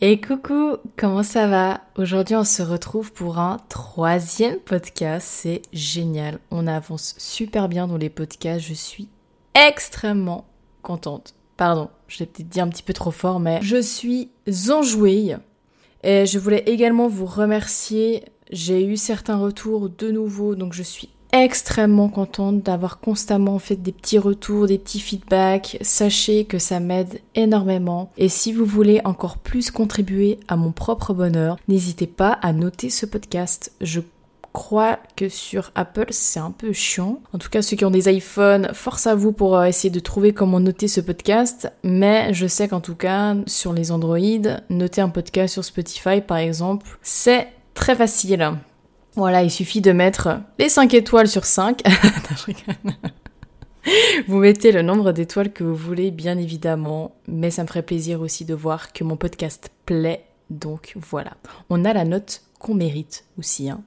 Et coucou, comment ça va? Aujourd'hui on se retrouve pour un troisième podcast, c'est génial, on avance super bien dans les podcasts, je suis extrêmement contente. Pardon, je l'ai peut-être dit un petit peu trop fort, mais je suis enjouée. Et je voulais également vous remercier, j'ai eu certains retours de nouveau, donc je suis extrêmement contente d'avoir constamment fait des petits retours, des petits feedbacks. Sachez que ça m'aide énormément. Et si vous voulez encore plus contribuer à mon propre bonheur, n'hésitez pas à noter ce podcast. Je crois que sur Apple c'est un peu chiant. En tout cas ceux qui ont des iPhones, force à vous pour euh, essayer de trouver comment noter ce podcast. Mais je sais qu'en tout cas sur les Android, noter un podcast sur Spotify par exemple, c'est très facile. Voilà, il suffit de mettre les 5 étoiles sur 5. vous mettez le nombre d'étoiles que vous voulez, bien évidemment, mais ça me ferait plaisir aussi de voir que mon podcast plaît. Donc voilà, on a la note qu'on mérite aussi, hein.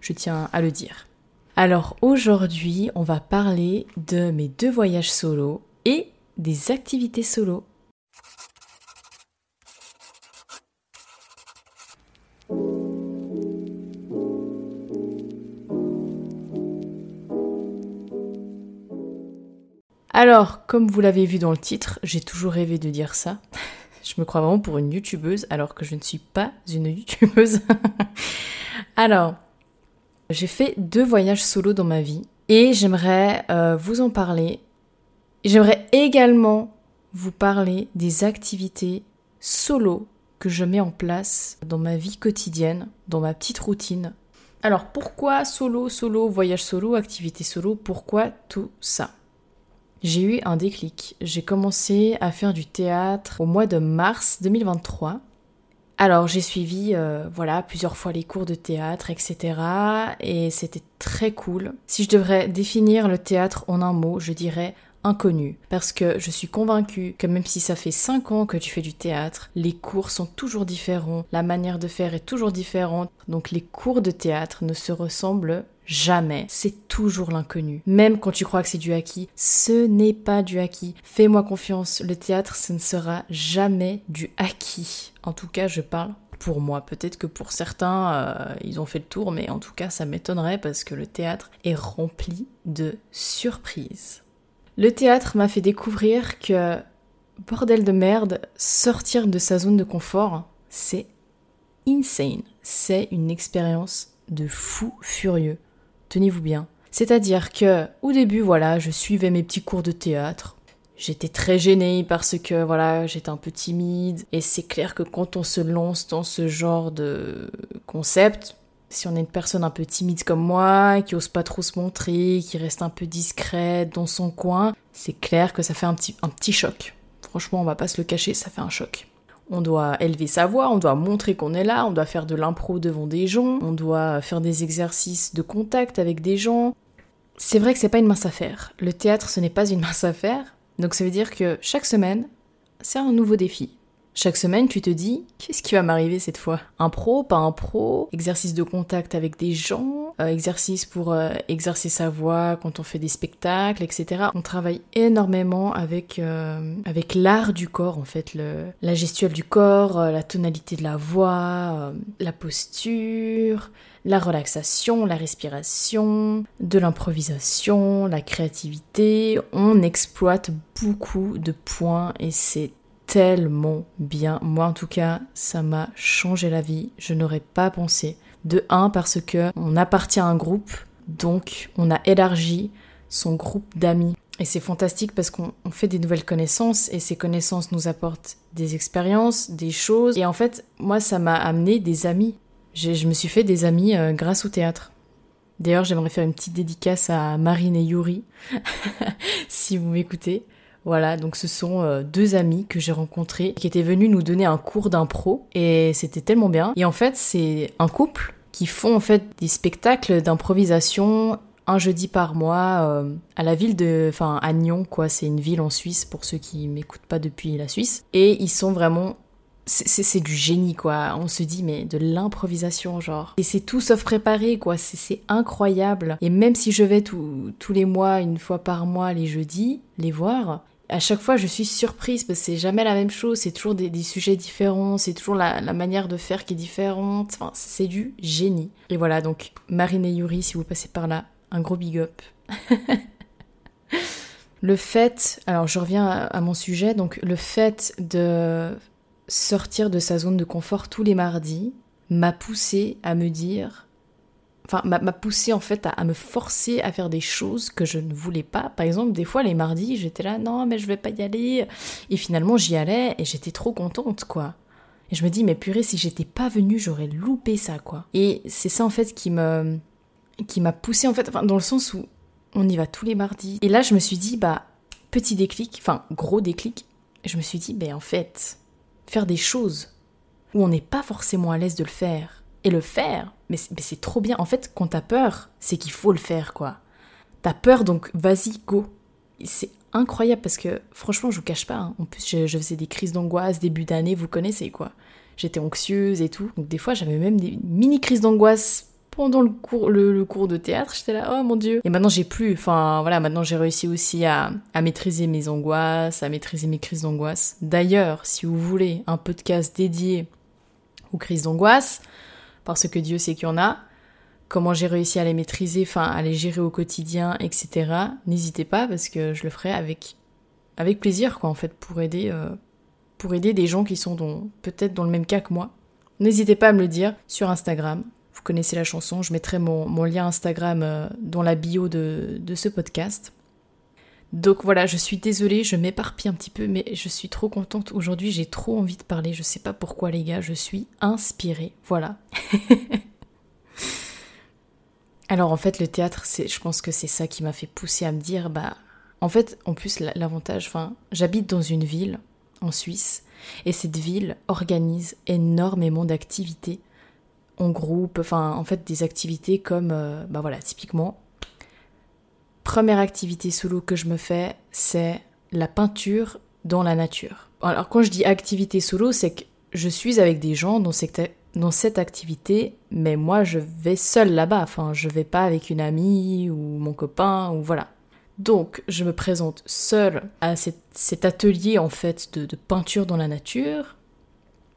je tiens à le dire. Alors aujourd'hui, on va parler de mes deux voyages solo et des activités solo. Alors, comme vous l'avez vu dans le titre, j'ai toujours rêvé de dire ça. Je me crois vraiment pour une youtubeuse alors que je ne suis pas une youtubeuse. alors, j'ai fait deux voyages solo dans ma vie et j'aimerais euh, vous en parler. J'aimerais également vous parler des activités solo que je mets en place dans ma vie quotidienne, dans ma petite routine. Alors pourquoi solo, solo, voyage solo, activité solo? Pourquoi tout ça? J'ai eu un déclic. J'ai commencé à faire du théâtre au mois de mars 2023. Alors j'ai suivi euh, voilà plusieurs fois les cours de théâtre, etc. Et c'était très cool. Si je devrais définir le théâtre en un mot, je dirais inconnu. Parce que je suis convaincue que même si ça fait 5 ans que tu fais du théâtre, les cours sont toujours différents, la manière de faire est toujours différente. Donc les cours de théâtre ne se ressemblent Jamais. C'est toujours l'inconnu. Même quand tu crois que c'est du acquis, ce n'est pas du acquis. Fais-moi confiance, le théâtre, ce ne sera jamais du acquis. En tout cas, je parle pour moi. Peut-être que pour certains, euh, ils ont fait le tour, mais en tout cas, ça m'étonnerait parce que le théâtre est rempli de surprises. Le théâtre m'a fait découvrir que, bordel de merde, sortir de sa zone de confort, c'est insane. C'est une expérience de fou furieux tenez-vous bien. C'est-à-dire que, au début, voilà, je suivais mes petits cours de théâtre. J'étais très gênée parce que, voilà, j'étais un peu timide. Et c'est clair que quand on se lance dans ce genre de concept, si on est une personne un peu timide comme moi, qui ose pas trop se montrer, qui reste un peu discrète dans son coin, c'est clair que ça fait un petit, un petit choc. Franchement, on va pas se le cacher, ça fait un choc. On doit élever sa voix, on doit montrer qu'on est là, on doit faire de l'impro devant des gens, on doit faire des exercices de contact avec des gens. C'est vrai que c'est pas une mince affaire. Le théâtre, ce n'est pas une mince affaire. Donc ça veut dire que chaque semaine, c'est un nouveau défi. Chaque semaine, tu te dis, qu'est-ce qui va m'arriver cette fois? Un pro, pas un pro, exercice de contact avec des gens, euh, exercice pour euh, exercer sa voix quand on fait des spectacles, etc. On travaille énormément avec, euh, avec l'art du corps, en fait, le, la gestuelle du corps, la tonalité de la voix, la posture, la relaxation, la respiration, de l'improvisation, la créativité. On exploite beaucoup de points et c'est tellement bien. Moi en tout cas, ça m'a changé la vie. Je n'aurais pas pensé. De un parce que on appartient à un groupe, donc on a élargi son groupe d'amis. Et c'est fantastique parce qu'on fait des nouvelles connaissances et ces connaissances nous apportent des expériences, des choses. Et en fait, moi, ça m'a amené des amis. Je me suis fait des amis euh, grâce au théâtre. D'ailleurs, j'aimerais faire une petite dédicace à Marine et Yuri, si vous m'écoutez. Voilà, donc ce sont euh, deux amis que j'ai rencontrés qui étaient venus nous donner un cours d'impro et c'était tellement bien. Et en fait, c'est un couple qui font en fait des spectacles d'improvisation un jeudi par mois euh, à la ville de, enfin à Nyon quoi, c'est une ville en Suisse pour ceux qui m'écoutent pas depuis la Suisse. Et ils sont vraiment c'est du génie quoi. On se dit mais de l'improvisation genre. Et c'est tout sauf préparé quoi. C'est incroyable. Et même si je vais tous les mois, une fois par mois, les jeudis, les voir, à chaque fois, je suis surprise parce que c'est jamais la même chose, c'est toujours des, sujets différents, c'est toujours la, manière de faire qui est différente. Enfin, c'est du génie. Et voilà, donc Marine et Yuri, si vous passez par là, un gros big up. le fait, alors je reviens à, mon sujet, donc le fait de sortir de sa zone de confort tous les mardis m'a poussé à me dire enfin m'a poussé en fait à, me forcer à faire des choses que je ne voulais pas. Par exemple, des fois les mardis, j'étais là non mais je vais pas y aller et finalement j'y allais et j'étais trop contente quoi. Et je me dis mais purée si j'étais pas venue, j'aurais loupé ça quoi. Et c'est ça en fait qui me qui m'a poussé en fait enfin, dans le sens où on y va tous les mardis. Et là je me suis dit bah petit déclic, enfin gros déclic, je me suis dit ben en fait faire des choses où on n'est pas forcément à l'aise de le faire et le faire, mais c'est trop bien. En fait, quand t'as peur, c'est qu'il faut le faire, quoi. T'as peur, donc vas-y, go. C'est incroyable parce que, franchement, je vous cache pas. Hein. En plus, je, faisais des crises d'angoisse, début d'année, vous connaissez, quoi. J'étais anxieuse et tout. Donc, des fois, j'avais même des mini crises d'angoisse pendant le cours, le, cours de théâtre. J'étais là, oh mon dieu. Et maintenant, j'ai plus. Enfin, voilà, maintenant, j'ai réussi aussi à, à maîtriser mes angoisses, à maîtriser mes crises d'angoisse. D'ailleurs, si vous voulez un podcast dédié aux crises d'angoisse, parce que Dieu sait qu'il y en a, comment j'ai réussi à les maîtriser, enfin à les gérer au quotidien, etc. N'hésitez pas parce que je le ferai avec, avec plaisir, quoi, en fait, pour aider, euh, pour aider des gens qui sont peut-être dans le même cas que moi. N'hésitez pas à me le dire sur Instagram. Vous connaissez la chanson, je mettrai mon, lien Instagram euh, dans la bio de, de ce podcast. Donc voilà, je suis désolée, je m'éparpille un petit peu, mais je suis trop contente. Aujourd'hui, j'ai trop envie de parler. Je sais pas pourquoi, les gars, je suis inspirée. Voilà. Alors en fait, le théâtre, je pense que c'est ça qui m'a fait pousser à me dire, bah, en fait, en plus, l'avantage, enfin, j'habite dans une ville en Suisse, et cette ville organise énormément d'activités en groupe, enfin, en fait, des activités comme, euh, bah voilà, typiquement, première activité solo que je me fais, c'est la peinture dans la nature. Alors quand je dis activité solo, c'est que je suis avec des gens dans cette, activité, mais moi je vais seule là-bas, enfin je vais pas avec une amie ou mon copain ou voilà. Donc je me présente seule à cet, atelier en fait de, de peinture dans la nature.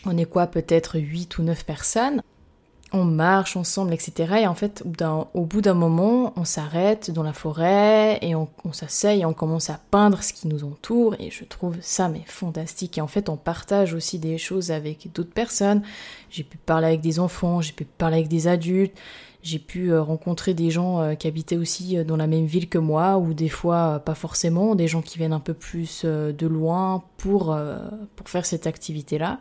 On est quoi peut-être 8 ou 9 personnes on marche ensemble, etc. Et en fait, au bout d'un moment, on s'arrête dans la forêt et on, on s'asseye et on commence à peindre ce qui nous entoure. Et je trouve ça mais fantastique. Et en fait, on partage aussi des choses avec d'autres personnes. J'ai pu parler avec des enfants, j'ai pu parler avec des adultes, j'ai pu euh, rencontrer des gens euh, qui habitaient aussi euh, dans la même ville que moi, ou des fois pas forcément, des gens qui viennent un peu plus de loin pour, pour faire cette activité-là.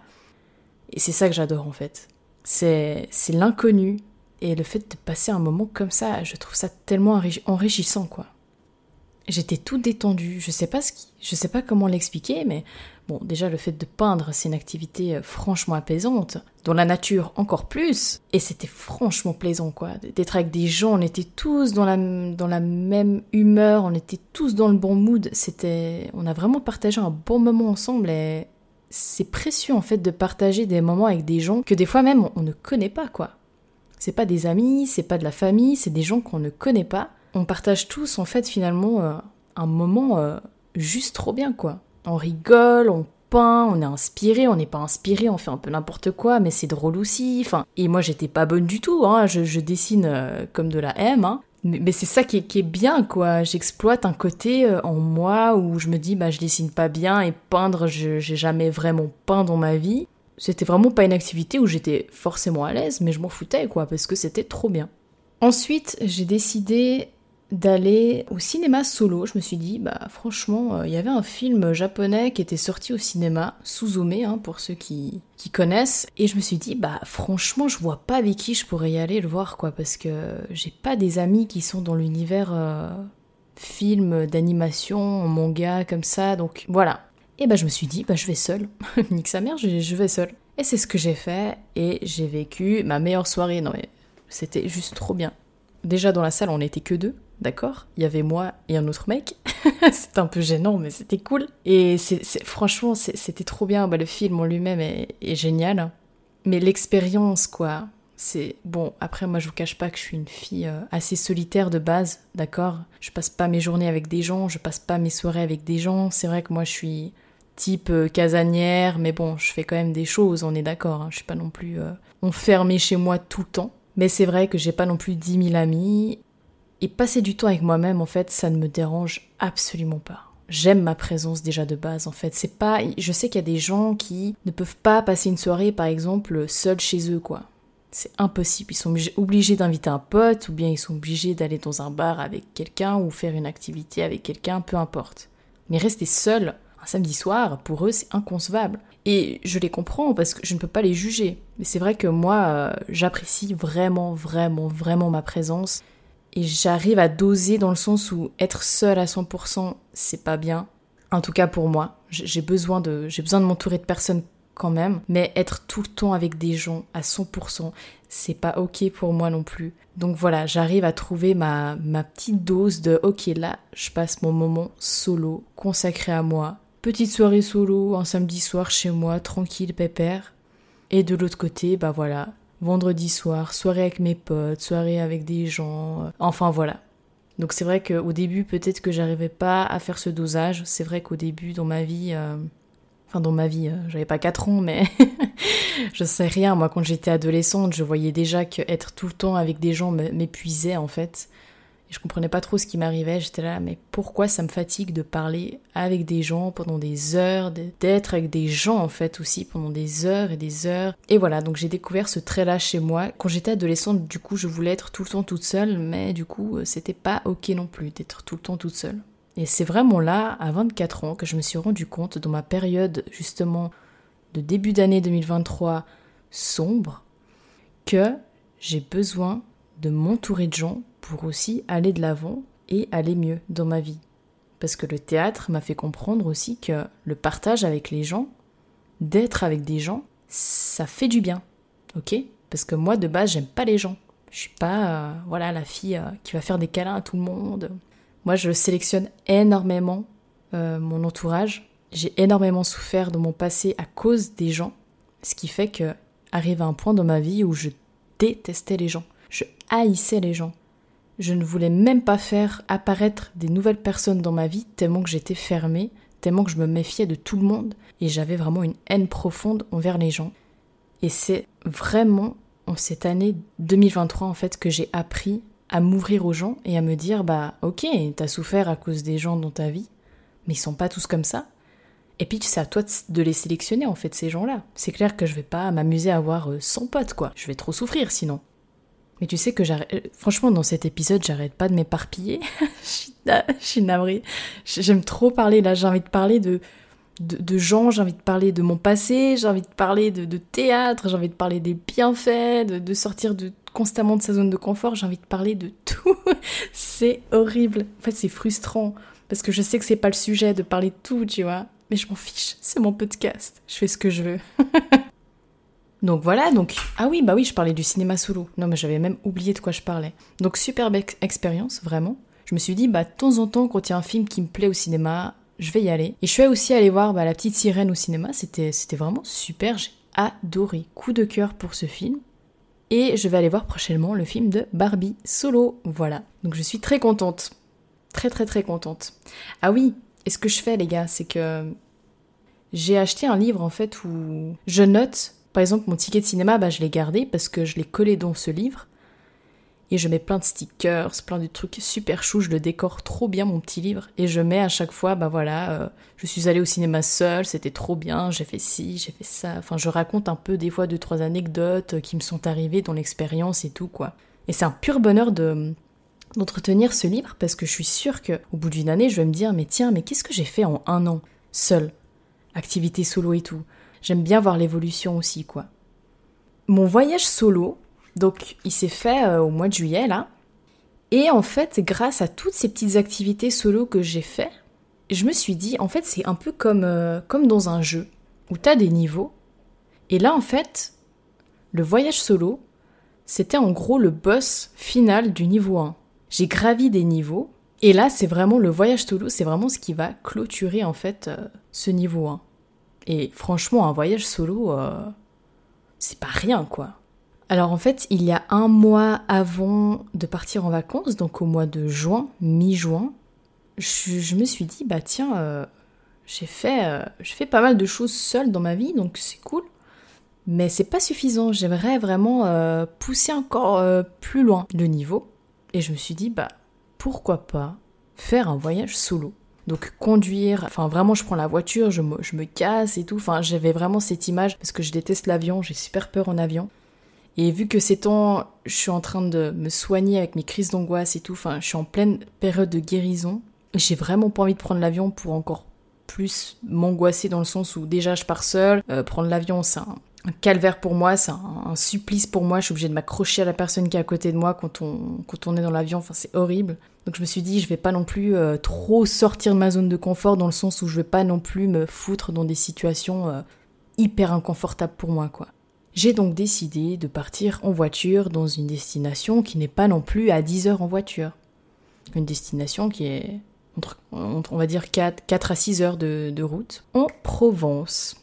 Et c'est ça que j'adore en fait c'est l'inconnu. Et le fait de passer un moment comme ça, je trouve ça tellement enrichissant, quoi. J'étais tout détendue. Je sais pas ce qui, je sais pas comment l'expliquer, mais bon, déjà le fait de peindre, c'est une activité euh, franchement apaisante. Dans la nature, encore plus. Et c'était franchement plaisant, quoi. D'être avec des gens, on était tous dans la, dans la même humeur, on était tous dans le bon mood. C'était, on a vraiment partagé un bon moment ensemble et c'est précieux en fait de partager des moments avec des gens que des fois même on ne connaît pas quoi. C'est pas des amis, c'est pas de la famille, c'est des gens qu'on ne connaît pas. On partage tous en fait finalement euh, un moment euh, juste trop bien quoi. On rigole, on peint, on est inspiré, on n'est pas inspiré, on fait un peu n'importe quoi, mais c'est drôle aussi. Enfin, et moi j'étais pas bonne du tout, hein. je, dessine euh, comme de la M, hein. Mais, c'est ça qui est, bien, quoi. J'exploite un côté euh, en moi où je me dis, bah, je dessine pas bien et peindre, j'ai jamais vraiment peint dans ma vie. C'était vraiment pas une activité où j'étais forcément à l'aise, mais je m'en foutais, quoi, parce que c'était trop bien. Ensuite, j'ai décidé d'aller au cinéma solo. Je me suis dit, bah franchement, euh, il y avait un film japonais qui était sorti au cinéma, Suzume, hein, pour ceux qui, qui connaissent. Et je me suis dit, bah franchement, je vois pas avec qui je pourrais y aller le voir, quoi, parce que j'ai pas des amis qui sont dans l'univers euh, film, d'animation, manga, comme ça, donc voilà. Et bah je me suis dit, bah je vais seule. Nique sa mère, je, je vais seule. Et c'est ce que j'ai fait, et j'ai vécu ma meilleure soirée. Non mais c'était juste trop bien. Déjà dans la salle, on n'était que deux d'accord Il y avait moi et un autre mec. c'était un peu gênant, mais c'était cool. Et c'est, franchement, c'était trop bien. Bah, le film en lui-même est, génial. Mais l'expérience, quoi, C'est bon, après moi je vous cache pas que je suis une fille euh, assez solitaire de base, d'accord Je passe pas mes journées avec des gens, je passe pas mes soirées avec des gens. C'est vrai que moi je suis type euh, casanière, mais bon, je fais quand même des choses, on est d'accord. Hein. Je suis pas non plus euh, enfermée chez moi tout le temps. Mais c'est vrai que j'ai pas non plus 10 000 amis. Et passer du temps avec moi-même, en fait, ça ne me dérange absolument pas j'aime ma présence déjà de base en fait. C'est pas je sais qu'il y a des gens qui ne peuvent pas passer une soirée par exemple seuls chez eux quoi. C'est impossible, ils sont obligés d'inviter un pote ou bien ils sont obligés d'aller dans un bar avec quelqu'un ou faire une activité avec quelqu'un, peu importe. Mais rester seul un samedi soir, pour eux, c'est inconcevable. Et je les comprends parce que je ne peux pas les juger. Mais c'est vrai que moi, euh, j'apprécie vraiment, vraiment, vraiment ma présence et j'arrive à doser dans le sens où être seule à 100%, c'est pas bien. En tout cas pour moi, j'ai besoin de j'ai besoin de m'entourer de personnes quand même, mais être tout le temps avec des gens à 100%, c'est pas ok pour moi non plus. Donc voilà, j'arrive à trouver ma, ma petite dose de ok là, je passe mon moment solo, consacré à moi. Petite soirée solo, un samedi soir chez moi, tranquille, pépère. Et de l'autre côté, bah voilà, vendredi soir, soirée avec mes potes, soirée avec des gens, euh, enfin voilà. Donc c'est vrai qu'au début, peut-être que j'arrivais pas à faire ce dosage. C'est vrai qu'au début, dans ma vie, euh, enfin dans ma vie, euh, j'avais pas 4 ans, mais je sais rien. Moi, quand j'étais adolescente, je voyais déjà que être tout le temps avec des gens m'épuisait en fait. Et je comprenais pas trop ce qui m'arrivait. J'étais là, mais pourquoi ça me fatigue de parler avec des gens pendant des heures, d'être avec des gens en fait aussi pendant des heures et des heures. Et voilà, donc j'ai découvert ce trait-là chez moi. Quand j'étais adolescente, du coup, je voulais être tout le temps toute seule, mais du coup, euh, c'était pas ok non plus d'être tout le temps toute seule. Et c'est vraiment là, à 24 ans, que je me suis rendu compte, dans ma période justement de début d'année 2023 sombre, que j'ai besoin de m'entourer de gens pour aussi aller de l'avant et aller mieux dans ma vie. Parce que le théâtre m'a fait comprendre aussi que le partage avec les gens, d'être avec des gens, ça fait du bien. Ok? Parce que moi, de base, j'aime pas les gens. Je suis pas, euh, voilà, la fille euh, qui va faire des câlins à tout le monde. Moi, je sélectionne énormément euh, mon entourage. J'ai énormément souffert de mon passé à cause des gens. Ce qui fait que arrive à un point dans ma vie où je détestais les gens. Je haïssais les gens. Je ne voulais même pas faire apparaître des nouvelles personnes dans ma vie tellement que j'étais fermée, tellement que je me méfiais de tout le monde et j'avais vraiment une haine profonde envers les gens. Et c'est vraiment en cette année 2023 en fait que j'ai appris à m'ouvrir aux gens et à me dire bah ok t'as souffert à cause des gens dans ta vie mais ils sont pas tous comme ça. Et puis c'est à toi de les sélectionner en fait ces gens là c'est clair que je vais pas m'amuser à avoir 100 euh, potes quoi. Je vais trop souffrir sinon mais tu sais que j'arrête. Euh, franchement, dans cet épisode, j'arrête pas de m'éparpiller. je suis navrée. J'aime trop parler là. J'ai envie de parler de, de, gens, j'ai envie de parler de mon passé, j'ai envie de parler de, théâtre, j'ai envie de parler des bienfaits, de, de sortir de, constamment de sa zone de confort, j'ai envie de parler de tout. c'est horrible. En fait, c'est frustrant. Parce que je sais que c'est pas le sujet de parler de tout, tu vois. Mais je m'en fiche. C'est mon podcast. Je fais ce que je veux. Donc voilà, donc ah oui, bah oui, je parlais du cinéma solo. Non, mais j'avais même oublié de quoi je parlais. Donc superbe expérience, vraiment. Je me suis dit, bah de temps en temps, quand il y a un film qui me plaît au cinéma, je vais y aller. Et je suis aussi allée voir bah, La Petite Sirène au cinéma. C'était c'était vraiment super. J'ai adoré. Coup de cœur pour ce film. Et je vais aller voir prochainement le film de Barbie solo. Voilà. Donc je suis très contente. Très très très contente. Ah oui, et ce que je fais les gars, c'est que j'ai acheté un livre en fait où je note par exemple, mon ticket de cinéma, bah, je l'ai gardé parce que je l'ai collé dans ce livre. Et je mets plein de stickers, plein de trucs super chou, je le décore trop bien mon petit livre. Et je mets à chaque fois, bah voilà, euh, je suis allée au cinéma seule, c'était trop bien, j'ai fait ci, j'ai fait ça. Enfin, je raconte un peu des fois deux, trois anecdotes euh, qui me sont arrivées dans l'expérience et tout, quoi. Et c'est un pur bonheur de d'entretenir ce livre parce que je suis sûre que au bout d'une année, je vais me dire, mais tiens, mais qu'est-ce que j'ai fait en un an, seule Activité solo et tout. J'aime bien voir l'évolution aussi, quoi. Mon voyage solo, donc il s'est fait euh, au mois de juillet, là. Et en fait, grâce à toutes ces petites activités solo que j'ai fait, je me suis dit, en fait, c'est un peu comme, euh, comme dans un jeu, où tu as des niveaux. Et là, en fait, le voyage solo, c'était en gros le boss final du niveau 1. J'ai gravi des niveaux, et là, c'est vraiment le voyage solo, c'est vraiment ce qui va clôturer en fait euh, ce niveau 1. Et franchement, un voyage solo, euh, c'est pas rien, quoi. Alors en fait, il y a un mois avant de partir en vacances, donc au mois de juin, mi-juin, je, me suis dit, bah tiens, euh, j'ai fait, euh, pas mal de choses seule dans ma vie, donc c'est cool. Mais c'est pas suffisant, j'aimerais vraiment pousser encore plus loin le niveau. Et je me suis dit, bah pourquoi pas faire un voyage solo donc conduire, enfin vraiment je prends la voiture, je me, casse et tout. Enfin j'avais vraiment cette image parce que je déteste l'avion, j'ai super peur en avion. Et vu que ces temps, je suis en train de me soigner avec mes crises d'angoisse et tout, enfin, je suis en pleine période de guérison, j'ai vraiment pas envie de prendre l'avion pour encore plus m'angoisser dans le sens où déjà je pars seule, euh, prendre l'avion c'est un, calvaire pour moi, c'est un, supplice pour moi, je suis obligée de m'accrocher à la personne qui est à côté de moi quand on, quand on est dans l'avion, enfin c'est horrible. Donc je me suis dit je vais pas non plus euh, trop sortir de ma zone de confort dans le sens où je vais pas non plus me foutre dans des situations euh, hyper inconfortables pour moi quoi. J'ai donc décidé de partir en voiture dans une destination qui n'est pas non plus à 10 heures en voiture. Une destination qui est, entre, on va dire, 4, 4 à 6 heures de, route, en Provence.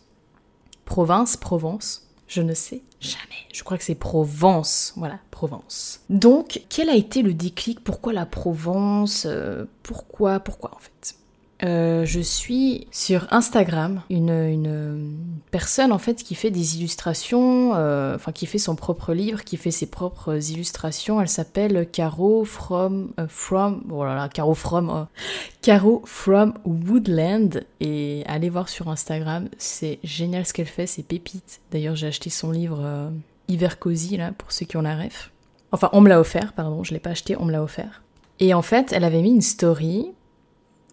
Province, Provence, je ne sais jamais. Je crois que c'est Provence. Voilà, Provence. Donc, quel a été le déclic? Pourquoi la Provence? Euh, Pourquoi? Pourquoi en fait? Euh, je suis sur Instagram une, personne en fait qui fait des illustrations, euh, enfin qui fait son propre livre, qui fait ses propres illustrations. Elle s'appelle Caro from euh, from oh Caro from Caro from Woodland et allez voir sur Instagram, c'est génial ce qu'elle fait, c'est pépite. D'ailleurs j'ai acheté son livre Hiver Cozy là pour ceux qui ont la ref. Enfin on me l'a offert, pardon, je l'ai pas acheté, on me l'a offert. Et en fait elle avait mis une story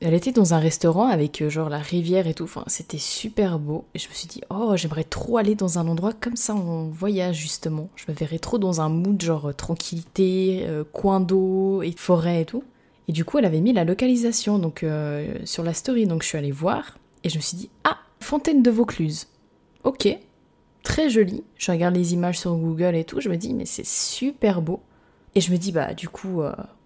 elle était dans un restaurant avec euh, genre la rivière et tout, c'était super beau. Et je me suis dit, oh j'aimerais trop aller dans un endroit comme ça en voyage justement. Je me verrais trop dans un mood genre euh, tranquillité, euh, coin d'eau et forêt et tout. Et du coup elle avait mis la localisation donc sur la story, donc je suis allée voir et je me suis dit, ah Fontaine de Vaucluse. Ok, très joli. Je regarde les images sur Google et tout, je me dis mais c'est super beau. Et je me dis bah du coup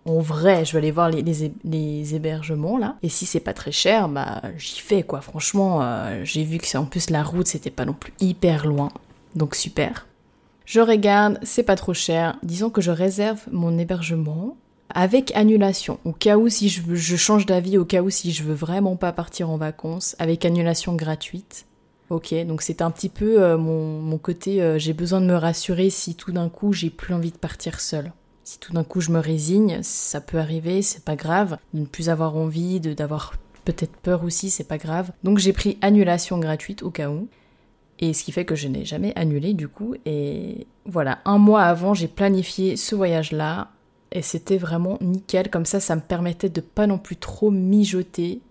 en vrai, je vais aller voir les, hébergements là. Et si c'est pas très cher, bah j'y fais quoi. Franchement, euh, j'ai vu que c'est en plus la route, c'était pas non plus hyper loin. Donc super. Je regarde, c'est pas trop cher. Disons que je réserve mon hébergement avec annulation. Au cas où si je, change d'avis, au cas où si je veux vraiment pas partir en vacances, avec annulation gratuite. Ok, donc c'est un petit peu euh, mon, mon, côté, euh, j'ai besoin de me rassurer si tout d'un coup j'ai plus envie de partir seule. Si tout d'un coup je me résigne, ça peut arriver, c'est pas grave. De ne plus avoir envie, d'avoir peut-être peur aussi, c'est pas grave. Donc j'ai pris annulation gratuite au cas où. Et ce qui fait que je n'ai jamais annulé du coup. Et voilà, un mois avant, j'ai planifié ce voyage-là. Et c'était vraiment nickel. Comme ça, ça me permettait de pas non plus trop mijoter.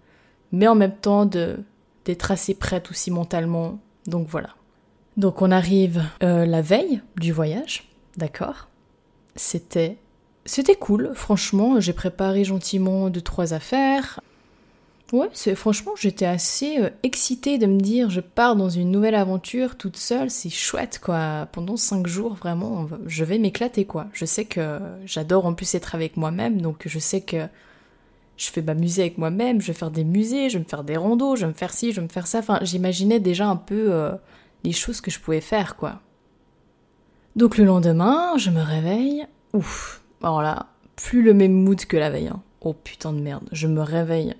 Mais en même temps d'être assez prête aussi mentalement. Donc voilà. Donc on arrive euh, la veille du voyage, d'accord c'était c'était cool, franchement, j'ai préparé gentiment deux trois affaires. Ouais, franchement, j'étais assez euh, excitée de me dire je pars dans une nouvelle aventure toute seule, c'est chouette quoi. Pendant cinq jours, vraiment, je vais m'éclater quoi. Je sais que j'adore en plus être avec moi-même, donc je sais que je fais m'amuser avec moi-même, je vais faire des musées, je vais me faire des randos, je vais me faire ci, je vais me faire ça. Enfin, j'imaginais déjà un peu euh, les choses que je pouvais faire quoi. Donc le lendemain, je me réveille. Ouf. Alors là, plus le même mood que la veille. Hein. Oh putain de merde. Je me réveille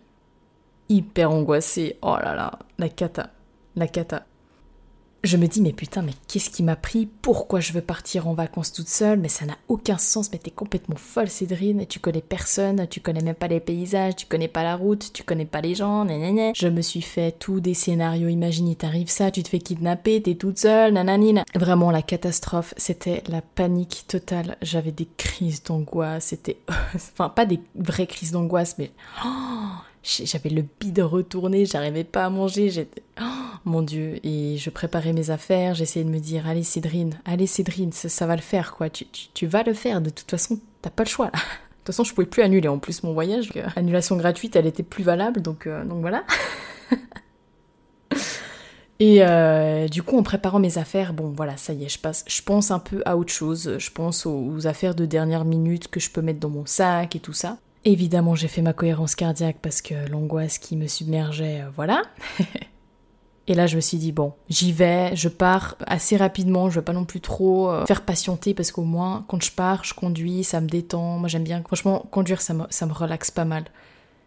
hyper angoissée. Oh là là, la cata. La cata je me dis, mais putain, mais qu'est-ce qui m'a pris? Pourquoi je veux partir en vacances toute seule? Mais ça n'a aucun sens, mais t'es complètement folle, Cédrine. Tu connais personne, tu connais même pas les paysages, tu connais pas la route, tu connais pas les gens, nanana. Je me suis fait tous des scénarios. Imagine, il t'arrive ça, tu te fais kidnapper, t'es toute seule, nananina. Vraiment, la catastrophe, c'était la panique totale. J'avais des crises d'angoisse, c'était. enfin, pas des vraies crises d'angoisse, mais. J'avais le bide retourné, j'arrivais pas à manger, j'étais... mon Dieu, et je préparais mes affaires, j'essayais de me dire, allez Cédrine, allez Cédrine, ça, va le faire, quoi, tu, vas le faire, de toute façon, t'as pas le choix, là. De toute façon, je pouvais plus annuler en plus mon voyage. annulation gratuite, elle était plus valable, donc, euh, voilà. Et euh, du coup, en préparant mes affaires, bon voilà, ça y est, je passe, je pense un peu à autre chose. Je pense aux affaires de dernière minute que je peux mettre dans mon sac et tout ça. Évidemment, j'ai fait ma cohérence cardiaque parce que l'angoisse qui me submergeait, euh, voilà. Et là, je me suis dit, bon, j'y vais, je pars assez rapidement, je veux pas non plus trop euh, faire patienter parce qu'au moins, quand je pars, je conduis, ça me détend. Moi, j'aime bien. Franchement, conduire, ça me, ça me relaxe pas mal.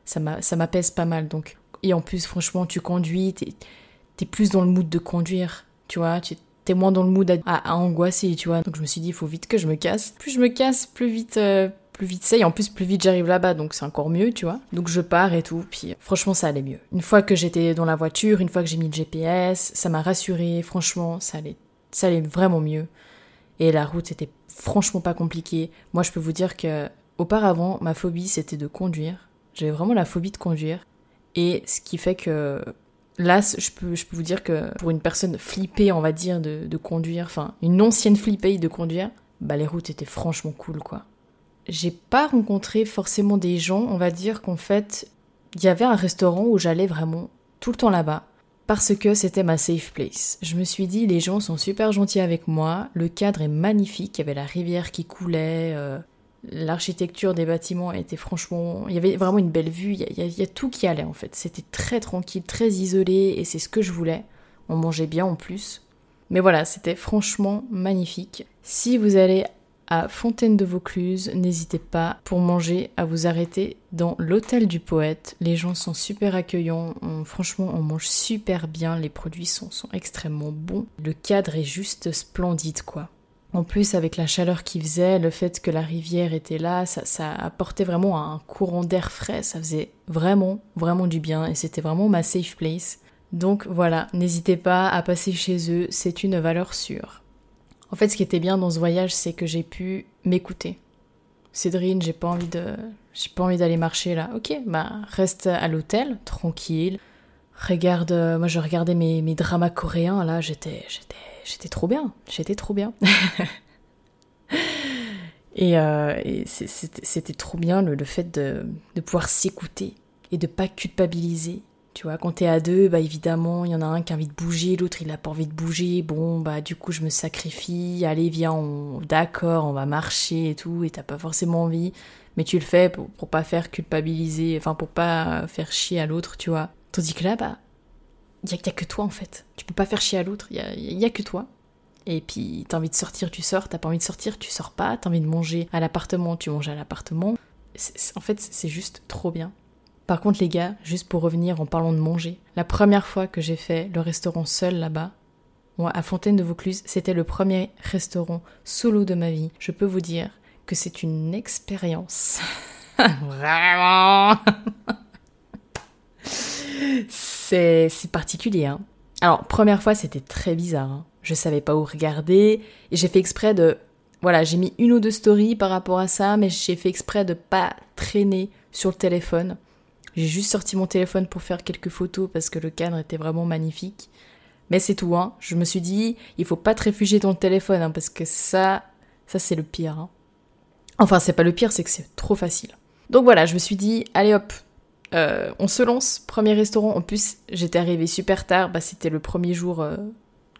Ça m'apaise pas mal. Donc. Et en plus, franchement, tu conduis, t'es es plus dans le mood de conduire, tu vois. Tu t'es moins dans le mood à, angoisser, tu vois. Donc, je me suis dit, il faut vite que je me casse. Plus je me casse, plus vite. Euh, plus vite c'est, et en plus plus vite j'arrive là-bas, donc c'est encore mieux, tu vois. Donc je pars et tout, puis franchement ça allait mieux. Une fois que j'étais dans la voiture, une fois que j'ai mis le GPS, ça m'a rassuré, franchement ça allait, ça allait vraiment mieux. Et la route était franchement pas compliquée. Moi je peux vous dire que auparavant ma phobie c'était de conduire. J'avais vraiment la phobie de conduire. Et ce qui fait que là, je peux, je peux vous dire que pour une personne flippée, on va dire, de, de conduire, enfin, une ancienne flippée de conduire, bah les routes étaient franchement cool, quoi j'ai pas rencontré forcément des gens, on va dire qu'en fait, il y avait un restaurant où j'allais vraiment tout le temps là-bas parce que c'était ma safe place. Je me suis dit, les gens sont super gentils avec moi, le cadre est magnifique, il y avait la rivière qui coulait, euh, l'architecture des bâtiments était franchement... Il y avait vraiment une belle vue, il y, a, tout qui allait en fait. C'était très tranquille, très isolé, et c'est ce que je voulais. On mangeait bien en plus. Mais voilà, c'était franchement magnifique. Si vous allez à Fontaine de Vaucluse. N'hésitez pas pour manger à vous arrêter dans l'hôtel du poète. Les gens sont super accueillants. franchement, on mange super bien. Les produits sont, sont extrêmement bons. Le cadre est juste splendide, quoi. En plus, avec la chaleur qui faisait, le fait que la rivière était là, ça, ça apportait vraiment un courant d'air frais. Ça faisait vraiment, vraiment du bien. Et c'était vraiment ma safe place. Donc voilà, n'hésitez pas à passer chez eux. C'est une valeur sûre. En fait, ce qui était bien dans ce voyage, c'est que j'ai pu m'écouter. Cédrine, j'ai pas envie de, j'ai pas envie d'aller marcher là. Ok, bah reste à l'hôtel, tranquille. Regarde, euh, moi je regardais mes, mes dramas coréens là, j'étais, j'étais, j'étais trop bien, j'étais trop bien. et, euh, c'était trop bien le, le fait de, de pouvoir s'écouter et de pas culpabiliser tu vois, quand t'es à deux, bah évidemment, il y en a un qui a envie de bouger, l'autre il a pas envie de bouger. Bon, bah du coup, je me sacrifie. Allez, viens, on... d'accord, on va marcher et tout, et t'as pas forcément envie. Mais tu le fais pour, pour pas faire culpabiliser, enfin pour pas faire chier à l'autre, tu vois. Tandis que là, bah, il y, a, que toi en fait. Tu peux pas faire chier à l'autre, il y a, que toi. Et puis, t'as envie de sortir, tu sors. T'as pas envie de sortir, tu sors pas. T'as envie de manger à l'appartement, tu manges à l'appartement. En fait, c'est juste trop bien. Par contre, les gars, juste pour revenir en parlant de manger, la première fois que j'ai fait le restaurant seul là-bas, à Fontaine de Vaucluse, c'était le premier restaurant solo de ma vie. Je peux vous dire que c'est une expérience. Vraiment C'est particulier, hein. Alors, première fois, c'était très bizarre. Hein. Je savais pas où regarder. Et j'ai fait exprès de. Voilà, j'ai mis une ou deux stories par rapport à ça, mais j'ai fait exprès de pas traîner sur le téléphone. J'ai juste sorti mon téléphone pour faire quelques photos parce que le cadre était vraiment magnifique. Mais c'est tout, hein. Je me suis dit, il faut pas te réfugier le téléphone, hein, parce que ça, ça c'est le pire. Hein. Enfin, c'est pas le pire, c'est que c'est trop facile. Donc voilà, je me suis dit, allez hop, euh, on se lance. Premier restaurant. En plus, j'étais arrivée super tard. Bah, c'était le premier jour euh,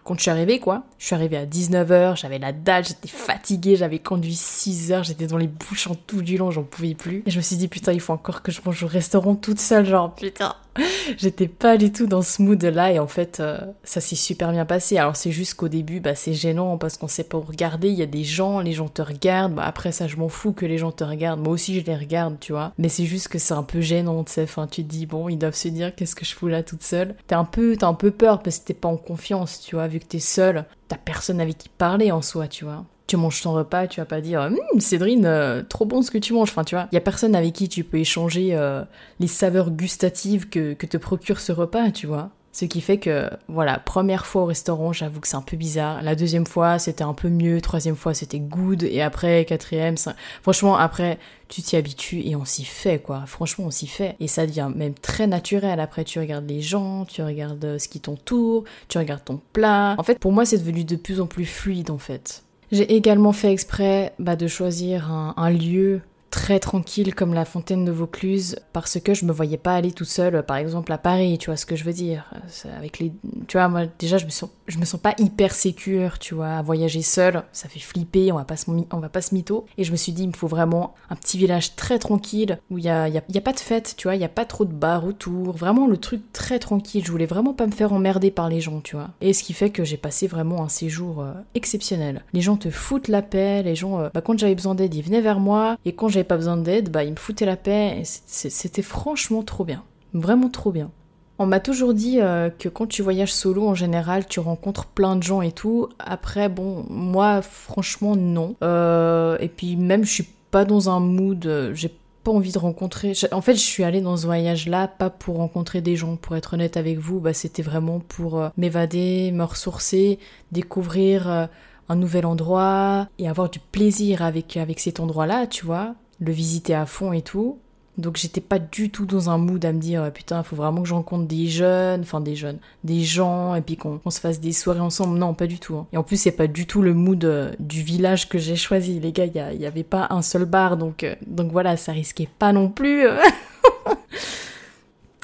quand je suis arrivée, quoi. Je suis arrivée à 19h, j'avais la dalle, j'étais fatiguée, j'avais conduit 6 heures, j'étais dans les bouchons tout du long, j'en pouvais plus. Et je me suis dit, putain, il faut encore que je mange au restaurant toute seule, genre, putain. J'étais pas du tout dans ce mood-là, et en fait, euh, ça s'est super bien passé. Alors, c'est juste qu'au début, bah, c'est gênant parce qu'on sait pas où regarder, il y a des gens, les gens te regardent. Bah, après, ça, je m'en fous que les gens te regardent. Moi aussi, je les regarde, tu vois. Mais c'est juste que c'est un peu gênant, tu sais. Enfin, tu te dis, bon, ils doivent se dire, qu'est-ce que je fous là toute seule? T'as un peu, t'as un peu peur parce que t'es pas en confiance, tu vois, vu que t'es seule. T'as personne avec qui parler en soi, tu vois tu manges ton repas, tu vas pas dire hum, Cédrine, euh, trop bon ce que tu manges. Enfin, tu vois, il y a personne avec qui tu peux échanger euh, les saveurs gustatives que, que te procure ce repas, tu vois. Ce qui fait que, voilà, première fois au restaurant, j'avoue que c'est un peu bizarre. La deuxième fois, c'était un peu mieux. Troisième fois, c'était good. Et après, quatrième, franchement, après, tu t'y habitues et on s'y fait, quoi. Franchement, on s'y fait. Et ça devient même très naturel. Après, tu regardes les gens, tu regardes euh, ce qui t'entoure, tu regardes ton plat. En fait, pour moi, c'est devenu de plus en plus fluide, en fait. J'ai également fait exprès bah, de choisir un, lieu très tranquille comme la fontaine de Vaucluse parce que je me voyais pas aller tout seul, par exemple à Paris, tu vois ce que je veux dire. Avec les, tu vois, moi déjà je me sens, je me sens pas hyper sécure, tu vois, à voyager seule, ça fait flipper, on va pas se, on va pas se mytho. Et je me suis dit, il me faut vraiment un petit village très tranquille où il y a, y, a, y a, pas de fête, tu vois, il y a pas trop de bars autour, vraiment le truc très tranquille. Je voulais vraiment pas me faire emmerder par les gens, tu vois. Et ce qui fait que j'ai passé vraiment un séjour euh, exceptionnel. Les gens te foutent la paix, les gens, euh, bah, quand j'avais besoin d'aide, ils venaient vers moi, et quand j'avais pas besoin d'aide, bah, ils me foutaient la paix, et c'était franchement trop bien. Vraiment trop bien. On m'a toujours dit euh, que quand tu voyages solo, en général, tu rencontres plein de gens et tout. Après, bon, moi, franchement, non. Euh, et puis même, je suis pas dans un mood, j'ai pas envie de rencontrer. En fait, je suis allée dans ce voyage-là pas pour rencontrer des gens. Pour être honnête avec vous, bah, c'était vraiment pour euh, m'évader, me ressourcer, découvrir euh, un nouvel endroit et avoir du plaisir avec avec cet endroit-là, tu vois, le visiter à fond et tout. Donc j'étais pas du tout dans un mood à me dire putain, faut vraiment que je rencontre des jeunes, enfin des jeunes, des gens et puis qu'on se fasse des soirées ensemble. Non, pas du tout. Hein. Et en plus, c'est pas du tout le mood euh, du village que j'ai choisi. Les gars, il y, avait pas un seul bar, donc euh, donc voilà, ça risquait pas non plus.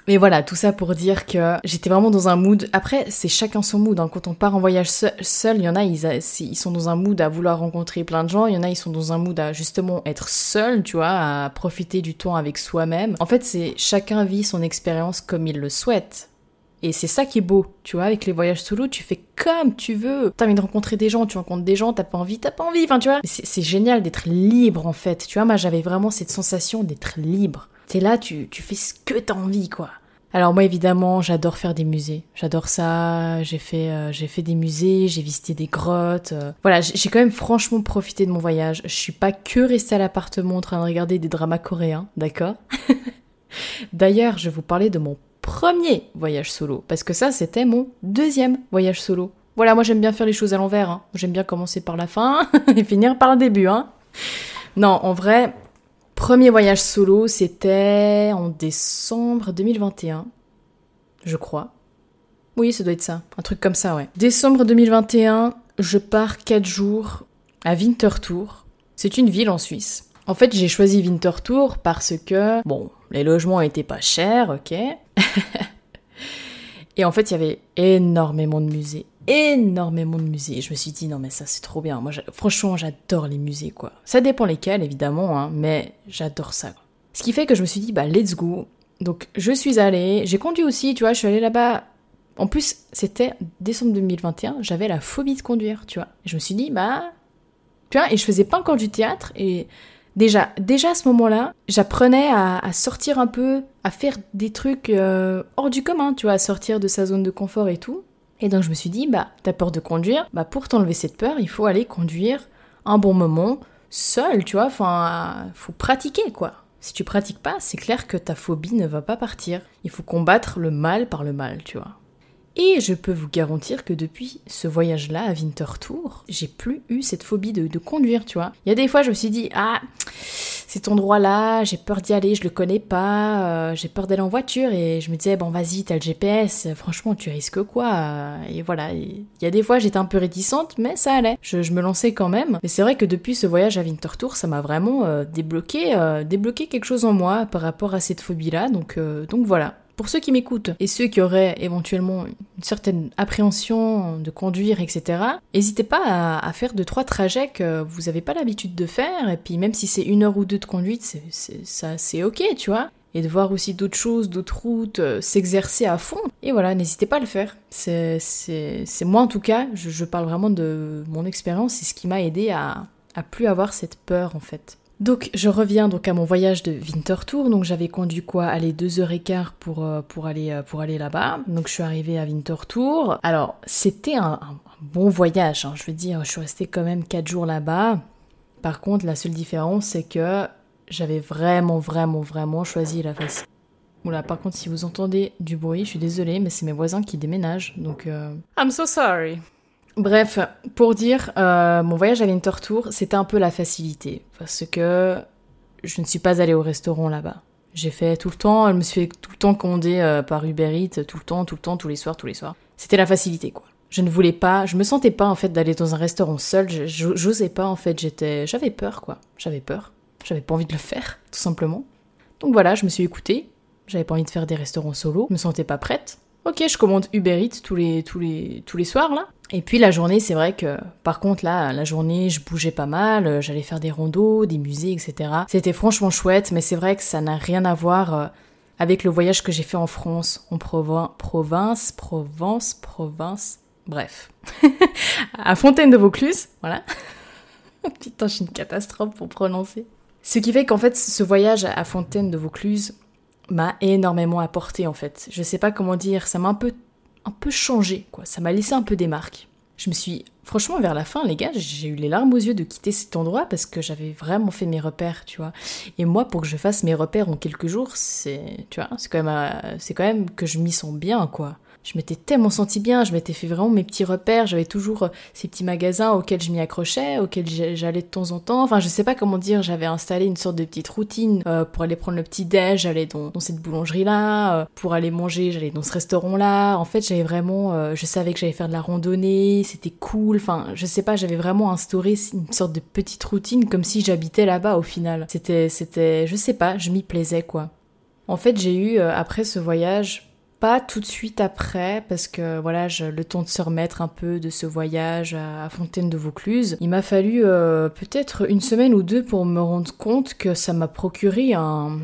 Mais voilà, tout ça pour dire que j'étais vraiment dans un mood. Après, c'est chacun son mood. Hein. Quand on part en voyage seul, il y en a, ils, ils, sont dans un mood à vouloir rencontrer plein de gens. Il y en a, ils sont dans un mood à justement être seul, tu vois, à profiter du temps avec soi-même. En fait, c'est chacun vit son expérience comme il le souhaite. Et c'est ça qui est beau, tu vois, avec les voyages solo, tu fais comme tu veux. T'as envie de rencontrer des gens, tu rencontres des gens, t'as pas envie, t'as pas envie, enfin tu vois. C'est génial d'être libre en fait, tu vois, moi j'avais vraiment cette sensation d'être libre. T'es là, tu, fais ce que t'as envie, quoi. Alors moi évidemment j'adore faire des musées, j'adore ça, j'ai fait, euh, j'ai fait des musées, j'ai visité des grottes, euh. voilà j'ai quand même franchement profité de mon voyage, je suis pas que restée à l'appartement en train de regarder des dramas coréens, d'accord? D'ailleurs je vais vous parler de mon premier voyage solo, parce que ça c'était mon deuxième voyage solo. Voilà moi j'aime bien faire les choses à l'envers, hein. j'aime bien commencer par la fin et finir par le début, hein non, en vrai, Premier voyage solo, c'était en décembre 2021, je crois. Oui, ça doit être ça, un truc comme ça, ouais. Décembre 2021, je pars 4 jours à Winterthur. C'est une ville en Suisse. En fait, j'ai choisi Winterthur parce que, bon, les logements étaient pas chers, ok. Et en fait, il y avait énormément de musées énormément de musées. je me suis dit, non, mais ça, c'est trop bien. Moi, franchement, j'adore les musées, quoi. Ça dépend lesquels, évidemment, hein, mais j'adore ça. Ce qui fait que je me suis dit, bah, let's go. Donc, je suis allée. J'ai conduit aussi, tu vois, je suis allée là-bas. En plus, c'était décembre 2021, j'avais la phobie de conduire, tu vois. je me suis dit, bah. Tu vois, et je faisais pas encore du théâtre, et déjà, déjà à ce moment-là, j'apprenais à, sortir un peu, à faire des trucs euh, hors du commun, tu vois, à sortir de sa zone de confort et tout. Et donc je me suis dit, bah, t'as peur de conduire, bah pour t'enlever cette peur, il faut aller conduire un bon moment, seul, tu vois, enfin, faut pratiquer, quoi. Si tu pratiques pas, c'est clair que ta phobie ne va pas partir. Il faut combattre le mal par le mal, tu vois. Et je peux vous garantir que depuis ce voyage-là à Winterthur, j'ai plus eu cette phobie de, conduire, tu vois. Il y a des fois, je me suis dit, ah, cet endroit-là, j'ai peur d'y aller, je le connais pas, euh, j'ai peur d'aller en voiture, et je me disais, bon, vas-y, t'as le GPS, franchement, tu risques quoi Et voilà, il y a des fois, j'étais un peu réticente, mais ça allait. Je, me lançais quand même. Mais c'est vrai que depuis ce voyage à Winterthur, ça m'a vraiment euh, débloqué, euh, débloqué quelque chose en moi par rapport à cette phobie-là, donc, donc voilà. Pour ceux qui m'écoutent et ceux qui auraient éventuellement une certaine appréhension de conduire, etc., n'hésitez pas à, faire deux, trois trajets que vous n'avez pas l'habitude de faire, et puis même si c'est une heure ou deux de conduite, c'est, ça, c'est ok, tu vois et de voir aussi d'autres choses, d'autres routes, euh, s'exercer à fond. Et voilà, n'hésitez pas à le faire. C'est, moi en tout cas, je, parle vraiment de mon expérience, c'est ce qui m'a aidé à plus avoir cette peur en fait. Donc je reviens donc à mon voyage de Winterthur. Donc j'avais conduit quoi? Aller deux heures et quart pour, euh, pour aller, euh, pour aller là-bas. Donc je suis arrivée à Winterthur. Alors c'était un, bon voyage. Hein. Je veux dire, je suis restée quand même quatre jours là-bas. Par contre, la seule différence c'est que j'avais vraiment, vraiment, vraiment choisi la facilité. Oula, par contre, si vous entendez du bruit, je suis désolée, mais c'est mes voisins qui déménagent, donc... Euh, I'm so sorry. Bref, pour dire, euh, mon voyage à Winterthur, c'était un peu la facilité, parce que je ne suis pas allée au restaurant là-bas. J'ai fait tout le temps, elle me suis fait tout le temps commander euh, par Uber Eats, tout le temps, tout le temps, tous les soirs, tous les soirs. C'était la facilité, quoi. Je ne voulais pas, je me sentais pas en fait d'aller dans un restaurant seul, j'osais pas en fait, j'étais, j'avais peur, quoi. J'avais peur. J'avais pas envie de le faire, tout simplement. Donc voilà, je me suis écoutée. J'avais pas envie de faire des restaurants solo. Je me sentais pas prête. Ok, je commande Uber Eats tous les, tous les, tous les soirs là. Et puis la journée, c'est vrai que par contre là, la journée, je bougeais pas mal, euh, j'allais faire des rondos, des musées, etc. C'était franchement chouette, mais c'est vrai que ça n'a rien à voir euh, avec le voyage que j'ai fait en France, en province, Provence, province, bref. à Fontaine de Vaucluse, voilà. Putain, je suis une catastrophe pour prononcer. Ce qui fait qu'en fait, ce voyage à Fontaine de Vaucluse, m'a énormément apporté en fait. Je sais pas comment dire, ça m'a un peu un peu changé quoi, ça m'a laissé un peu des marques. Je me suis franchement vers la fin les gars, j'ai eu les larmes aux yeux de quitter cet endroit parce que j'avais vraiment fait mes repères, tu vois. Et moi pour que je fasse mes repères en quelques jours, c'est tu vois, c'est quand même euh, c'est quand même que je m'y sens bien quoi je m'étais tellement senti bien, je m'étais fait vraiment mes petits repères, j'avais toujours euh, ces petits magasins auxquels je m'y accrochais, auxquels j'allais de temps en temps. Enfin, je sais pas comment dire, j'avais installé une sorte de petite routine euh, pour aller prendre le petit déj, j'allais dans, cette boulangerie-là, euh, pour aller manger, j'allais dans ce restaurant-là. En fait, j'avais vraiment, je savais que j'allais faire de la randonnée, c'était cool. Enfin, je sais pas, j'avais vraiment instauré une sorte de petite routine comme si j'habitais là-bas au final. C'était, c'était, je sais pas, je m'y plaisais quoi. En fait, j'ai eu après ce voyage pas tout de suite après, parce que voilà, j'ai le temps de se remettre un peu de ce voyage à Fontaine de Vaucluse. Il m'a fallu euh, peut-être une semaine ou deux pour me rendre compte que ça m'a procuré un,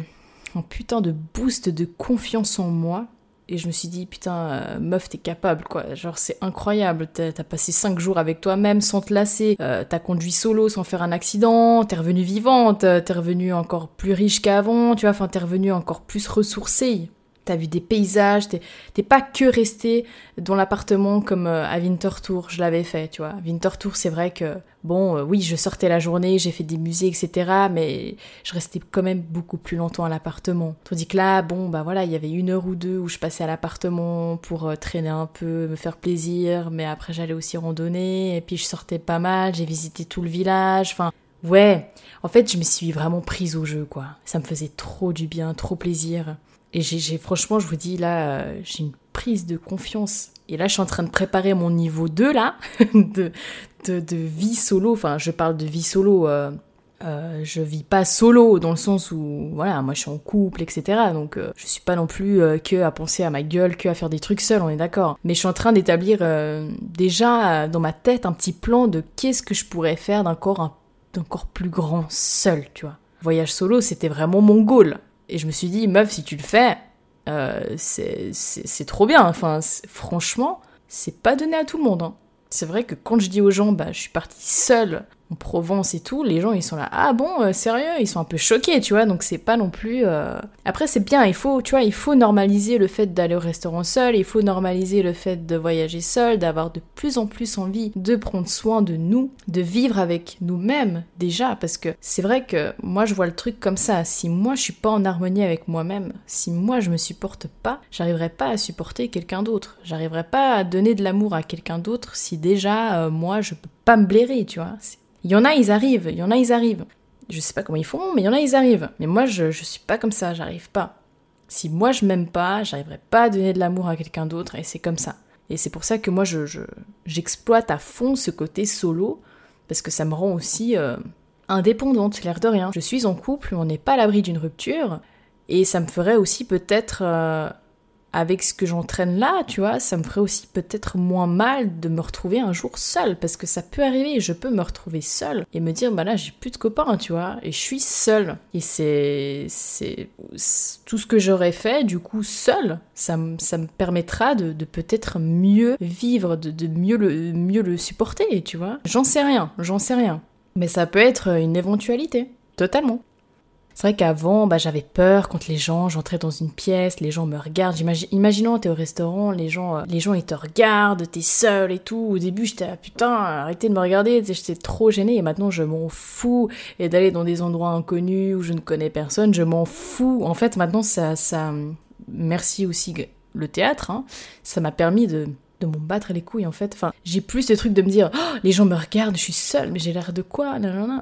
un putain de boost de confiance en moi. Et je me suis dit, putain, euh, meuf, t'es capable, quoi. Genre, c'est incroyable. T'as passé cinq jours avec toi-même sans te lasser. Euh, t'as conduit solo sans faire un accident. T'es revenue vivante. T'es revenue encore plus riche qu'avant. Tu vois, enfin, t'es revenue encore plus ressourcée t'as vu des paysages, t'es pas que resté dans l'appartement comme euh, à Winterthur, je l'avais fait, tu vois. Winterthur, c'est vrai que, bon, euh, oui, je sortais la journée, j'ai fait des musées, etc., mais je restais quand même beaucoup plus longtemps à l'appartement. Tandis que là, bon, bah voilà, il y avait une heure ou deux où je passais à l'appartement pour euh, traîner un peu, me faire plaisir, mais après j'allais aussi randonner, et puis je sortais pas mal, j'ai visité tout le village, enfin, ouais. En fait, je me suis vraiment prise au jeu, quoi. Ça me faisait trop du bien, trop plaisir. Et franchement, je vous dis là, euh, j'ai une prise de confiance. Et là, je suis en train de préparer mon niveau 2 là, de, de, vie solo. Enfin, je parle de vie solo. Euh, euh, je vis pas solo dans le sens où, voilà, moi je suis en couple, etc. Donc euh, je suis pas non plus euh, que à penser à ma gueule, que à faire des trucs seul, on est d'accord. Mais je suis en train d'établir déjà dans ma tête un petit plan de qu'est-ce que je pourrais faire d'encore encore plus grand seul, tu vois. Voyage solo, c'était vraiment mon goal. Et je me suis dit, meuf, si tu le fais, euh, c'est trop bien. Enfin, franchement, c'est pas donné à tout le monde. Hein. C'est vrai que quand je dis aux gens, bah, je suis partie seule en Provence et tout, les gens ils sont là, ah bon, euh, sérieux, ils sont un peu choqués, tu vois, donc c'est pas non plus. Euh, après c'est bien, il faut, tu vois, il faut normaliser le fait d'aller au restaurant seul, il faut normaliser le fait de voyager seul, d'avoir de plus en plus envie de prendre soin de nous, de vivre avec nous-mêmes déjà, parce que c'est vrai que moi je vois le truc comme ça, si moi je suis pas en harmonie avec moi-même, si moi je me supporte pas, j'arriverai pas à supporter quelqu'un d'autre, j'arriverai pas à donner de l'amour à quelqu'un d'autre si déjà euh, moi je peux pas me blairer, tu vois. Il y en a, ils arrivent, il y en a, ils arrivent. Je sais pas comment ils font, mais il y en a, ils arrivent. Mais moi, je, je suis pas comme ça, j'arrive pas. Si moi je m'aime pas, j'arriverai pas à donner de l'amour à quelqu'un d'autre, et c'est comme ça. Et c'est pour ça que moi, je, j'exploite à fond ce côté solo, parce que ça me rend aussi euh, indépendante, l'air de rien. Je suis en couple, on n'est pas à l'abri d'une rupture, et ça me ferait aussi peut-être euh, avec ce que j'entraîne là, tu vois, ça me ferait aussi peut-être moins mal de me retrouver un jour seule, parce que ça peut arriver, je peux me retrouver seule et me dire, bah là, j'ai plus de copains, tu vois, et je suis seule. Et c'est, c'est tout ce que j'aurais fait, du coup, seule, ça, ça me permettra de, peut-être mieux vivre, de, mieux, le, mieux le supporter, tu vois. J'en sais rien, j'en sais rien. Mais ça peut être une éventualité, totalement. C'est vrai qu'avant, bah, j'avais peur quand les gens, j'entrais dans une pièce, les gens me regardent. imaginons, t'es au restaurant, les gens, euh, les gens ils te regardent, t'es seul et tout. Au début, j'étais ah, putain, arrêtez de me regarder, j'étais trop gênée et maintenant je m'en fous. Et d'aller dans des endroits inconnus où je ne connais personne, je m'en fous. En fait, maintenant, ça, ça, merci aussi le théâtre, hein, ça m'a permis de de m'en battre les couilles en fait. Enfin, j'ai plus ce truc de me dire oh, les gens me regardent, je suis seule, mais j'ai l'air de quoi.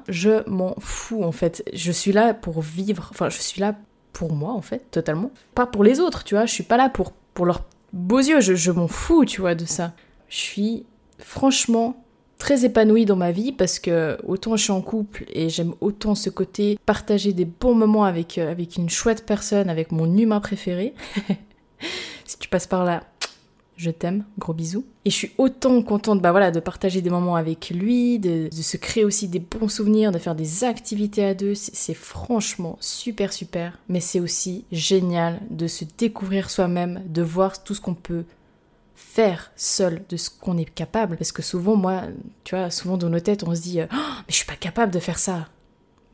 Je m'en fous en fait. Je suis là pour vivre, enfin, je suis là pour moi en fait, totalement. Pas pour les autres, tu vois. Je suis pas là pour, pour leurs beaux yeux, je, je m'en fous, tu vois, de ça. Je suis franchement très épanouie dans ma vie parce que autant je suis en couple et j'aime autant ce côté partager des bons moments avec, euh, avec une chouette personne, avec mon humain préféré. si tu passes par là, je t'aime, gros bisous. Et je suis autant contente bah voilà, de partager des moments avec lui, de, se créer aussi des bons souvenirs, de faire des activités à deux. C'est franchement super super. Mais c'est aussi génial de se découvrir soi-même, de voir tout ce qu'on peut faire seul de ce qu'on est capable. Parce que souvent, moi, tu vois, souvent dans nos têtes, on se dit oh, Mais je suis pas capable de faire ça.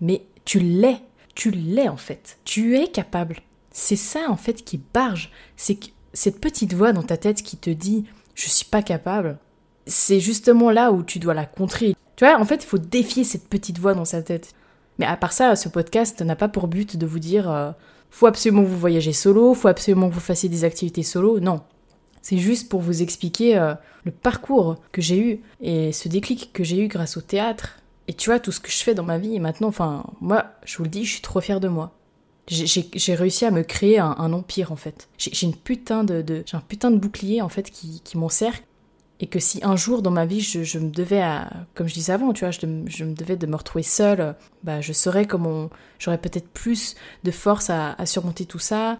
Mais tu l'es. Tu l'es en fait. Tu es capable. C'est ça en fait qui barge. C'est que cette petite voix dans ta tête qui te dit je suis pas capable, c'est justement là où tu dois la contrer. Tu vois, en fait, il faut défier cette petite voix dans sa tête. Mais à part ça, ce podcast n'a pas pour but de vous dire euh, faut absolument que vous voyagez solo, faut absolument que vous fassiez des activités solo. Non. C'est juste pour vous expliquer euh, le parcours que j'ai eu et ce déclic que j'ai eu grâce au théâtre. Et tu vois, tout ce que je fais dans ma vie et maintenant, enfin, moi, je vous le dis, je suis trop fière de moi. J'ai réussi à me créer un, empire en fait. J'ai une putain de, j'ai un putain de bouclier en fait qui, m'encercle et que si un jour dans ma vie je, me devais, à, comme je disais avant, tu vois, je, me devais de me retrouver seule, bah je saurais comment j'aurais peut-être plus de force à, à surmonter tout ça,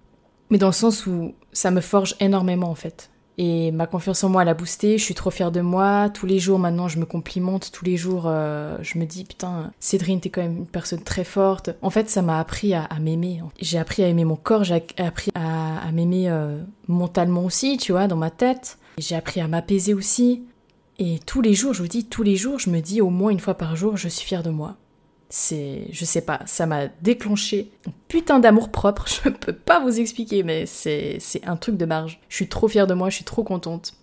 mais dans le sens où ça me forge énormément en fait. Et ma confiance en moi, elle a boosté, je suis trop fière de moi. Tous les jours maintenant, je me complimente. Tous les jours, euh, je me dis, putain, Cédrine, t'es quand même une personne très forte. En fait, ça m'a appris à, m'aimer. J'ai appris à aimer mon corps, j'ai appris à, m'aimer euh, mentalement aussi, tu vois, dans ma tête. J'ai appris à m'apaiser aussi. Et tous les jours, je vous dis, tous les jours, je me dis au moins une fois par jour, je suis fière de moi c'est, je sais pas, ça m'a déclenché un putain d'amour propre. Je peux pas vous expliquer, mais c'est, c'est un truc de marge. Je suis trop fière de moi, je suis trop contente.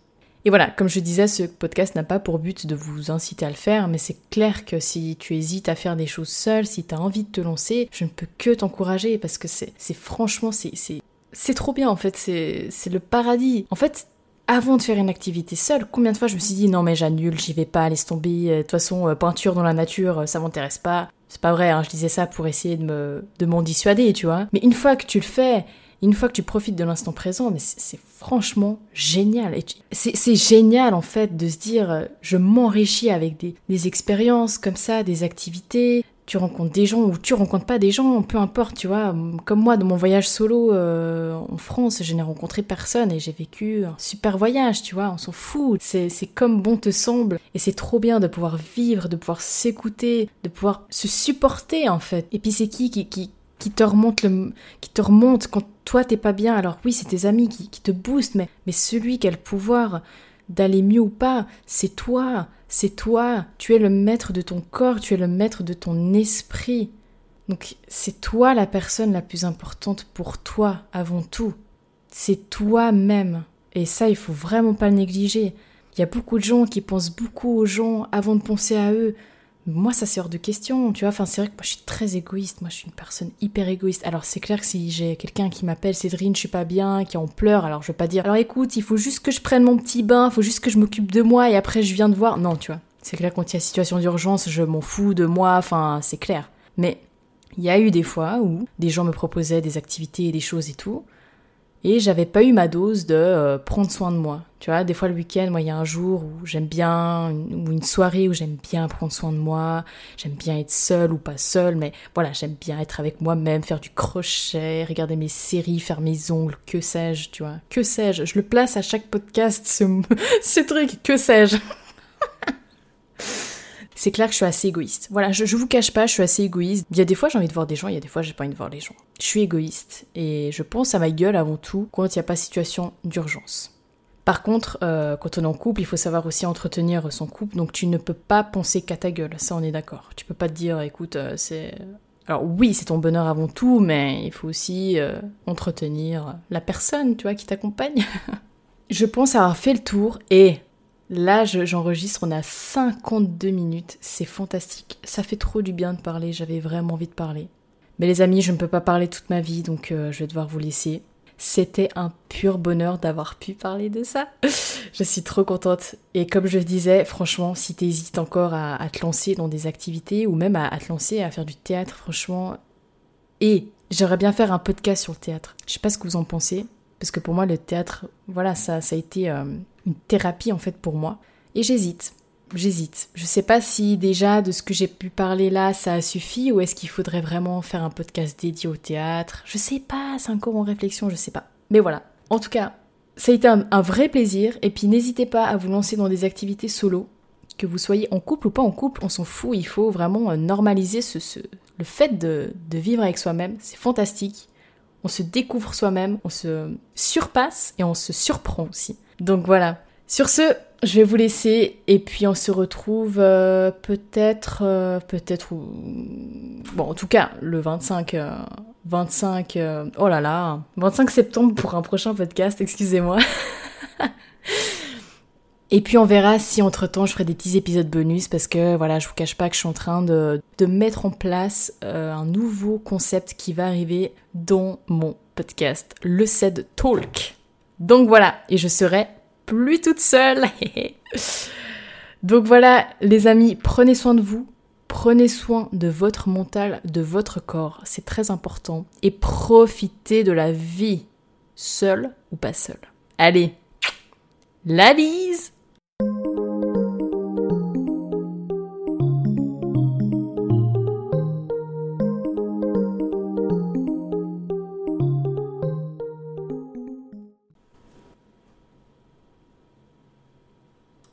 Et voilà, comme je disais, ce podcast n'a pas pour but de vous inciter à le faire, mais c'est clair que si tu hésites à faire des choses seule, si tu as envie de te lancer, je ne peux que t'encourager parce que c'est, c'est franchement, c'est, c'est, c'est trop bien en fait, c'est, c'est le paradis. En fait, avant de faire une activité seule, combien de fois je me suis dit non mais j'annule, j'y vais pas, laisse tomber, euh, de toute façon euh, peinture dans la nature, euh, ça m'intéresse pas. C'est pas vrai, hein, je disais ça pour essayer de me de m'en dissuader, tu vois. Mais une fois que tu le fais, une fois que tu profites de l'instant présent, mais c'est franchement génial. C'est génial en fait de se dire je m'enrichis avec des, des expériences comme ça, des activités, tu rencontres des gens ou tu rencontres pas des gens, peu importe, tu vois. Comme moi, dans mon voyage solo euh, en France, je n'ai rencontré personne et j'ai vécu un super voyage, tu vois, on s'en fout. C'est comme bon te semble et c'est trop bien de pouvoir vivre, de pouvoir s'écouter, de pouvoir se supporter en fait. Et puis c'est qui qui, qui qui te remonte le, qui te remonte quand toi t'es pas bien? Alors oui, c'est tes amis qui, qui te boostent, mais, mais celui qui a le pouvoir d'aller mieux ou pas, c'est toi, c'est toi, tu es le maître de ton corps, tu es le maître de ton esprit. Donc c'est toi la personne la plus importante pour toi avant tout. C'est toi-même. Et ça, il faut vraiment pas le négliger. Il y a beaucoup de gens qui pensent beaucoup aux gens avant de penser à eux. Moi, ça hors de question, tu vois. Enfin, c'est vrai que moi, je suis très égoïste. Moi, je suis une personne hyper égoïste. Alors, c'est clair que si j'ai quelqu'un qui m'appelle Cédrine, je suis pas bien, qui en pleure, alors je vais pas dire, alors écoute, il faut juste que je prenne mon petit bain, il faut juste que je m'occupe de moi et après je viens de voir. Non, tu vois. C'est clair, quand il y a situation d'urgence, je m'en fous de moi, enfin, c'est clair. Mais il y a eu des fois où des gens me proposaient des activités et des choses et tout et j'avais pas eu ma dose de euh, prendre soin de moi. Tu vois, des fois le week-end, moi, il y a un jour où j'aime bien, ou une soirée où j'aime bien prendre soin de moi, j'aime bien être seule ou pas seule, mais voilà, j'aime bien être avec moi-même, faire du crochet, regarder mes séries, faire mes ongles, que sais-je, tu vois, que sais-je? Je le place à chaque podcast, ce, ce truc, que sais-je? C'est clair que je suis assez égoïste. Voilà, je, je vous cache pas, je suis assez égoïste. Il y a des fois j'ai envie de voir des gens, il y a des fois j'ai pas envie de voir les gens. Je suis égoïste et je pense à ma gueule avant tout quand il n'y a pas situation d'urgence. Par contre, euh, quand on est en couple, il faut savoir aussi entretenir son couple, donc tu ne peux pas penser qu'à ta gueule, ça on est d'accord. Tu peux pas te dire, écoute, euh, c'est... Alors oui, c'est ton bonheur avant tout, mais il faut aussi euh, entretenir la personne, tu vois, qui t'accompagne. je pense avoir fait le tour et Là, j'enregistre, on a 52 minutes, c'est fantastique. Ça fait trop du bien de parler, j'avais vraiment envie de parler. Mais les amis, je ne peux pas parler toute ma vie, donc euh, je vais devoir vous laisser. C'était un pur bonheur d'avoir pu parler de ça. je suis trop contente. Et comme je disais, franchement, si tu hésites encore à, te lancer dans des activités ou même à, te lancer à faire du théâtre, franchement. Et j'aimerais bien faire un podcast sur le théâtre. Je sais pas ce que vous en pensez, parce que pour moi, le théâtre, voilà, ça, ça a été euh, une thérapie en fait pour moi. Et j'hésite. j'hésite. Je sais pas si déjà de ce que j'ai pu parler là, ça a suffi ou est-ce qu'il faudrait vraiment faire un podcast dédié au théâtre. Je sais pas, c'est encore en réflexion, je sais pas. Mais voilà. En tout cas, ça a été un, vrai plaisir et puis n'hésitez pas à vous lancer dans des activités solo. Que vous soyez en couple ou pas en couple, on s'en fout, il faut vraiment euh, normaliser ce, le fait de, de vivre avec soi-même, c'est fantastique. On se découvre soi-même, on se surpasse et on se surprend aussi. Donc voilà. Sur ce, je vais vous laisser et puis on se retrouve euh, peut-être, euh, peut-être, bon en tout cas le 25, 25, euh, oh là là, 25 septembre pour un prochain podcast, excusez-moi. et puis on verra si entre temps je ferai des petits épisodes bonus parce que voilà, je vous cache pas que je suis en train de, de mettre en place un nouveau concept qui va arriver dans mon podcast, le SED Talk. Donc voilà, et je serai plus toute seule. Donc voilà, les amis, prenez soin de vous, prenez soin de votre mental, de votre corps, c'est très important. Et profitez de la vie, seul ou pas seul. Allez, la bise